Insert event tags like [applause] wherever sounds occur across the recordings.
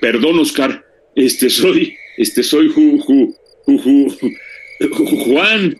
Perdón, Oscar. Este soy, este soy Ju, Ju- Ju- Ju- Ju- Juan.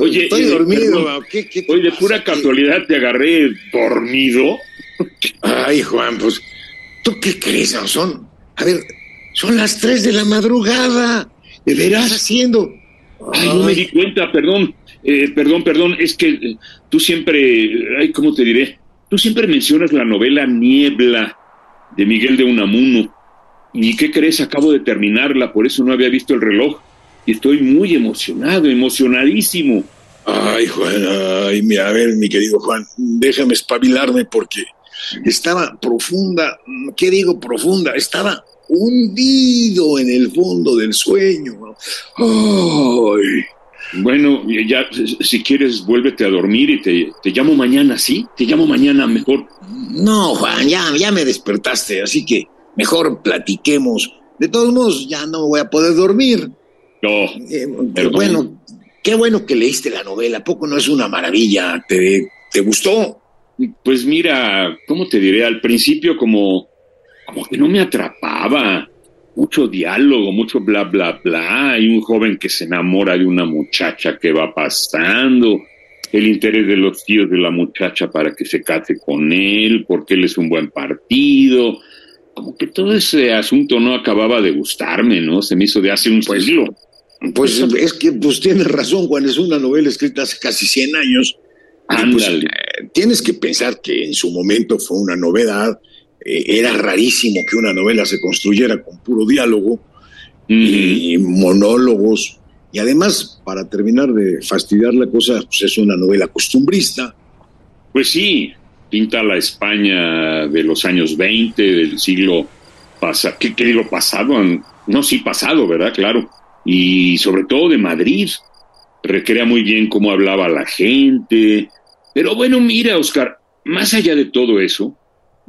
Oye, estoy eh, dormido. ¿Qué, qué Hoy de pura casualidad te agarré dormido. Ay, Juan, pues, ¿tú qué crees? Son, a ver, son las tres de la madrugada. ¿De veras haciendo? Ay, no me di cuenta, perdón. Eh, perdón, perdón. Es que eh, tú siempre, ay, ¿cómo te diré? Tú siempre mencionas la novela Niebla de Miguel de Unamuno. ¿Y qué crees? Acabo de terminarla, por eso no había visto el reloj. Y estoy muy emocionado, emocionadísimo. Ay, Juan, ay, mira, a ver, mi querido Juan, déjame espabilarme porque estaba profunda, ¿qué digo profunda? Estaba hundido en el fondo del sueño. Ay, Bueno, ya, si quieres, vuélvete a dormir y te, te llamo mañana, ¿sí? Te llamo mañana mejor. no, Juan, ya, ya me despertaste, así que mejor platiquemos. De todos modos, ya no voy a poder dormir. No, Eh, bueno, qué bueno que leíste la novela, ¿a poco no es una maravilla? ¿Te, te gustó? pues mira, ¿cómo te diré? Al principio como, como que no me atrapaba. Mucho diálogo, mucho bla, bla, bla. Hay un joven que se enamora de una muchacha que va pasando. El interés de los tíos de la muchacha para que se case con él, porque él es un buen partido. Como que todo ese asunto no acababa de gustarme, ¿no? Se me hizo de hace un Pues, siglo. Pues es que pues tienes razón, Juan, es una novela escrita hace casi 100 años. Pues, Ándale. eh, tienes que pensar que en su momento fue una novedad. Eh, era rarísimo que una novela se construyera con puro diálogo y monólogos. Y además, para terminar de fastidiar la cosa, pues es una novela costumbrista. Pues sí, pinta la España de los años 20, del siglo pasado, ¿qué, qué digo pasado? No, sí, pasado, ¿verdad? Claro. Y sobre todo de Madrid. Recrea muy bien cómo hablaba la gente. Pero bueno, mira, Oscar, más allá de todo eso,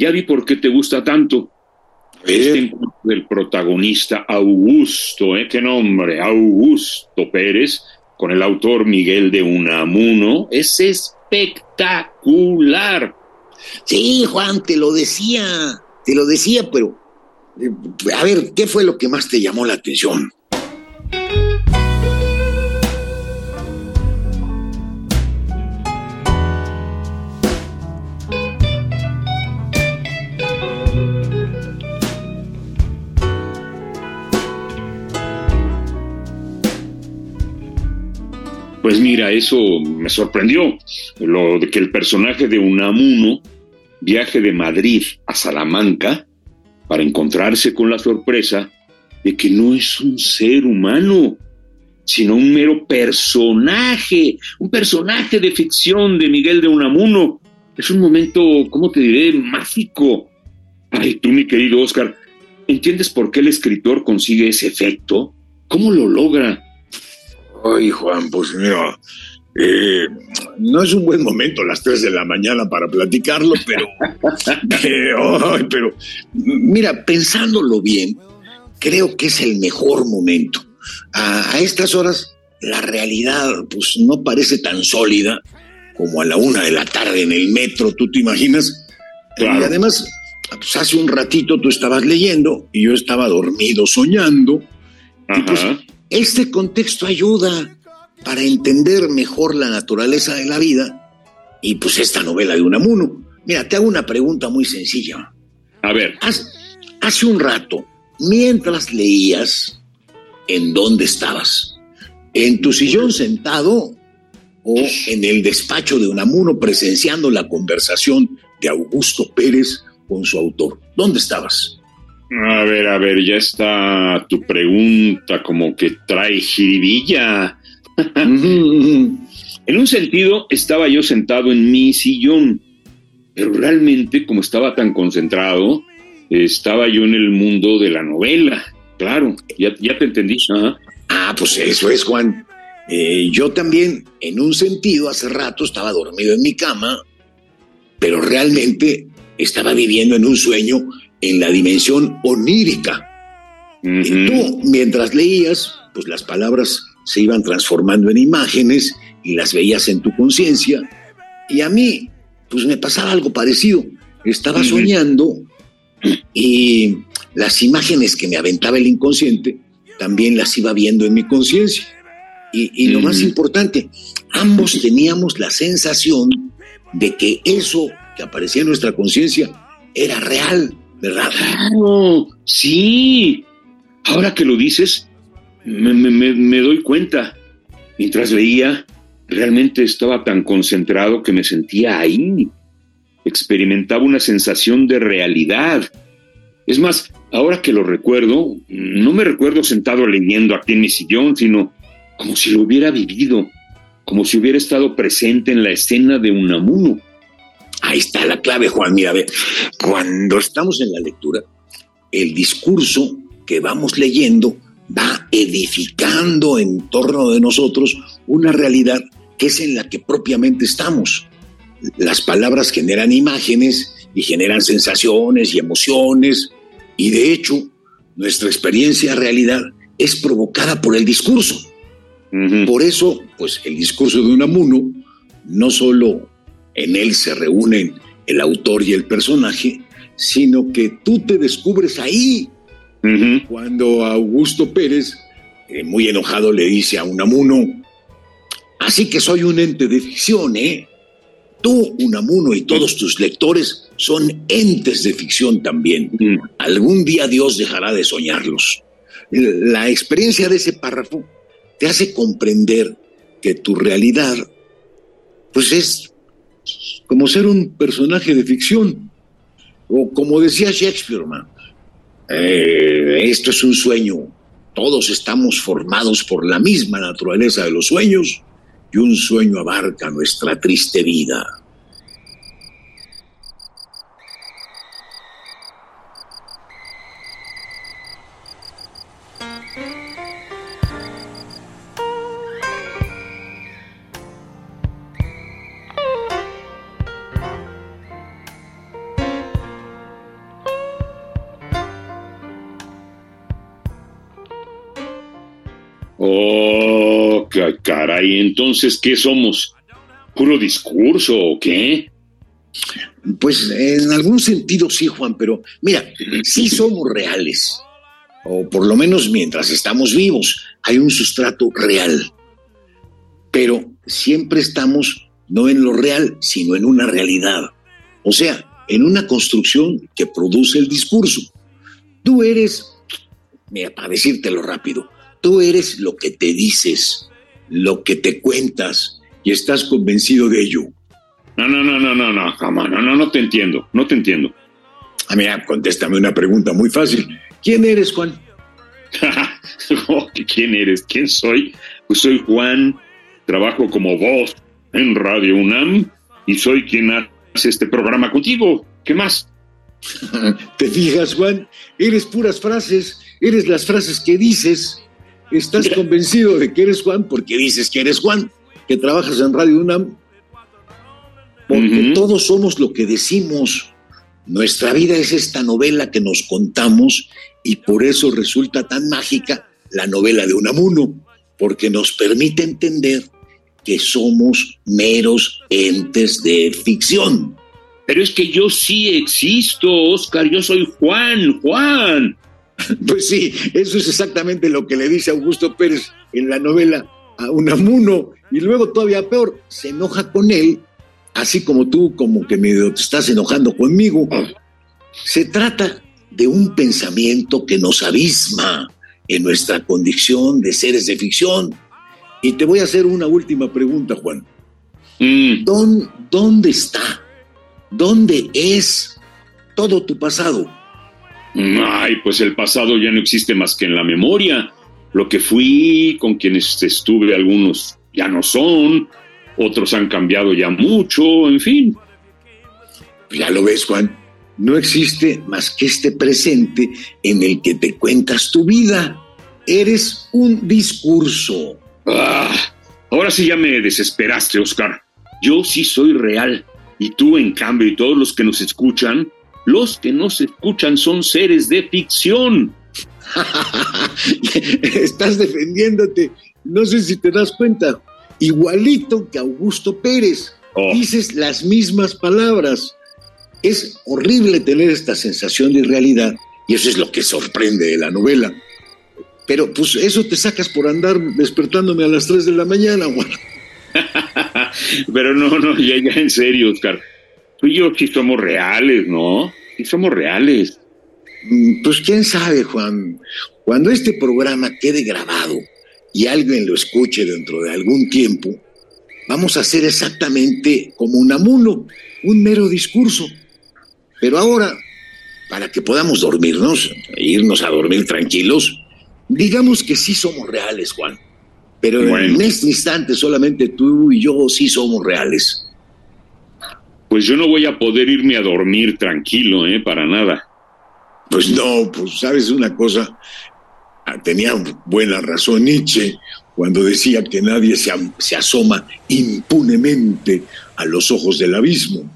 ya vi por qué te gusta tanto. Este encuentro del protagonista Augusto, ¿eh? ¿Qué nombre? Augusto Pérez, con el autor Miguel de Unamuno, es espectacular. Sí, Juan, te lo decía, te lo decía, pero eh, a ver, ¿qué fue lo que más te llamó la atención? Pues mira, eso me sorprendió, lo de que el personaje de Unamuno viaje de Madrid a Salamanca para encontrarse con la sorpresa de que no es un ser humano, sino un mero personaje, un personaje de ficción de Miguel de Unamuno. Es un momento, ¿cómo te diré?, mágico. Ay, tú, mi querido Oscar, ¿entiendes por qué el escritor consigue ese efecto? ¿Cómo lo logra? Ay, Juan, pues mira, eh, no es un buen momento las 3 de la mañana para platicarlo, pero, [laughs] pero, mira, pensándolo bien, creo que es el mejor momento. A, a estas horas, la realidad, pues no parece tan sólida como a la una de la tarde en el metro, ¿tú te imaginas? Claro. Y además, pues hace un ratito tú estabas leyendo y yo estaba dormido soñando. Y pues, Ajá. Este contexto ayuda para entender mejor la naturaleza de la vida y pues esta novela de Unamuno. Mira, te hago una pregunta muy sencilla. A ver, Haz- hace un rato, mientras leías, ¿en dónde estabas? ¿En tu sillón sentado o en el despacho de Unamuno presenciando la conversación de Augusto Pérez con su autor? ¿Dónde estabas? A ver, a ver, ya está tu pregunta como que trae jiribilla. En un sentido, estaba yo sentado en mi sillón, pero realmente, como estaba tan concentrado, estaba yo en el mundo de la novela. Claro, ya, ya te entendí. Ah, pues eso es, Juan. Eh, yo también, en un sentido, hace rato estaba dormido en mi cama, pero realmente estaba viviendo en un sueño en la dimensión onírica. Y tú, mientras leías, pues las palabras se iban transformando en imágenes y las veías en tu conciencia. Y a mí, pues me pasaba algo parecido. Estaba soñando y las imágenes que me aventaba el inconsciente también las iba viendo en mi conciencia. Y, lo más importante, ambos teníamos la sensación de que eso que aparecía en nuestra conciencia era real, ¿verdad? Claro, sí. Ahora que lo dices, me, me doy cuenta. Mientras leía, realmente estaba tan concentrado que me sentía ahí. Experimentaba una sensación de realidad. Es más, ahora que lo recuerdo, no me recuerdo sentado leyendo aquí en mi sillón, sino como si lo hubiera vivido, como si hubiera estado presente en la escena de Unamuno. Ahí está la clave, Juan. Mira, ve, cuando estamos en la lectura, el discurso que vamos leyendo va edificando en torno de nosotros una realidad que es en la que propiamente estamos. Las palabras generan imágenes y generan sensaciones y emociones y de hecho nuestra experiencia realidad es provocada por el discurso. Por eso, pues el discurso de Unamuno, no solo en él se reúnen el autor y el personaje, sino que tú te descubres ahí. Cuando Augusto Pérez, eh, muy enojado, le dice a Unamuno, así que soy un ente de ficción, ¿eh? Tú, Unamuno, y todos tus lectores son entes de ficción también. Algún día Dios dejará de soñarlos. La experiencia de ese párrafo te hace comprender que tu realidad, pues es como ser un personaje de ficción. O como decía Shakespeare, eh, esto es un sueño. Todos estamos formados por la misma naturaleza de los sueños y un sueño abarca nuestra triste vida. Caray, entonces, ¿qué somos? ¿Puro discurso o qué? Pues en algún sentido sí, Juan, pero mira, sí [laughs] somos reales. O por lo menos mientras estamos vivos, hay un sustrato real. Pero siempre estamos no en lo real, sino en una realidad. O sea, en una construcción que produce el discurso. Tú eres, mira, para decírtelo rápido, Tú eres lo que te dices, lo que te cuentas y estás convencido de ello. No, no, no, no, no, no, jamás, no, no, no te entiendo, no te entiendo. Ah, mira, contéstame una pregunta muy fácil. ¿Quién eres, Juan? [laughs] Oh, ¿Quién eres? ¿Quién soy? Pues soy Juan, trabajo como voz en Radio UNAM y soy quien hace este programa contigo. ¿Qué más? [laughs] ¿Te fijas, Juan? Eres puras frases, eres las frases que dices. Estás convencido de que eres Juan porque dices que eres Juan, que trabajas en Radio UNAM. Porque todos somos lo que decimos. Nuestra vida es esta novela que nos contamos y por eso resulta tan mágica la novela de Unamuno, porque nos permite entender que somos meros entes de ficción. Pero es que yo sí existo, Oscar, yo soy Juan, Juan. [laughs] Pues sí, eso es exactamente lo que le dice Augusto Pérez en la novela a Unamuno. Y luego todavía peor, se enoja con él, así como tú, como que medio te estás enojando conmigo. Se trata de un pensamiento que nos abisma en nuestra condición de seres de ficción. Y te voy a hacer una última pregunta, Juan. Mm. ¿Dónde está? ¿Dónde es todo tu pasado? Ay, pues el pasado ya no existe más que en la memoria. Lo que fui, con quienes estuve, algunos ya no son, otros han cambiado ya mucho, en fin. Ya lo ves, Juan. No existe más que este presente en el que te cuentas tu vida. Eres un discurso. Ah, ahora sí ya me desesperaste, Oscar. Yo sí soy real. Y tú, en cambio, y todos los que nos escuchan, los que nos escuchan son seres de ficción. [laughs] Estás defendiéndote. No sé si te das cuenta. Igualito que Augusto Pérez. Oh. Dices las mismas palabras. Es horrible tener esta sensación de irrealidad y eso es lo que sorprende de la novela. Pero pues eso te sacas por andar despertándome a las 3 de la mañana, [laughs] Pero no, no, ya, ya en serio, Oscar. Tú y yo sí somos reales, ¿no? Sí somos reales. Mm, pues quién sabe, Juan. Cuando este programa quede grabado y alguien lo escuche dentro de algún tiempo, vamos a hacer exactamente como un amuno, un mero discurso. Pero ahora, para que podamos dormirnos, e irnos a dormir tranquilos, digamos que sí somos reales, Juan. Pero en este instante solamente tú y yo sí somos reales. Pues yo no voy a poder irme a dormir tranquilo, ¿eh? Para nada. Pues no, pues sabes una cosa, ah, tenía buena razón Nietzsche cuando decía que nadie se, se asoma impunemente a los ojos del abismo.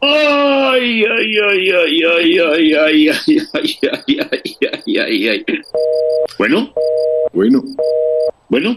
Ay, ay, ay, ay, ay, ay, ay, ay, ay, ay, ay, ay, ay. Bueno. Bueno. Bueno.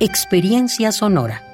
Experiencia Sonora.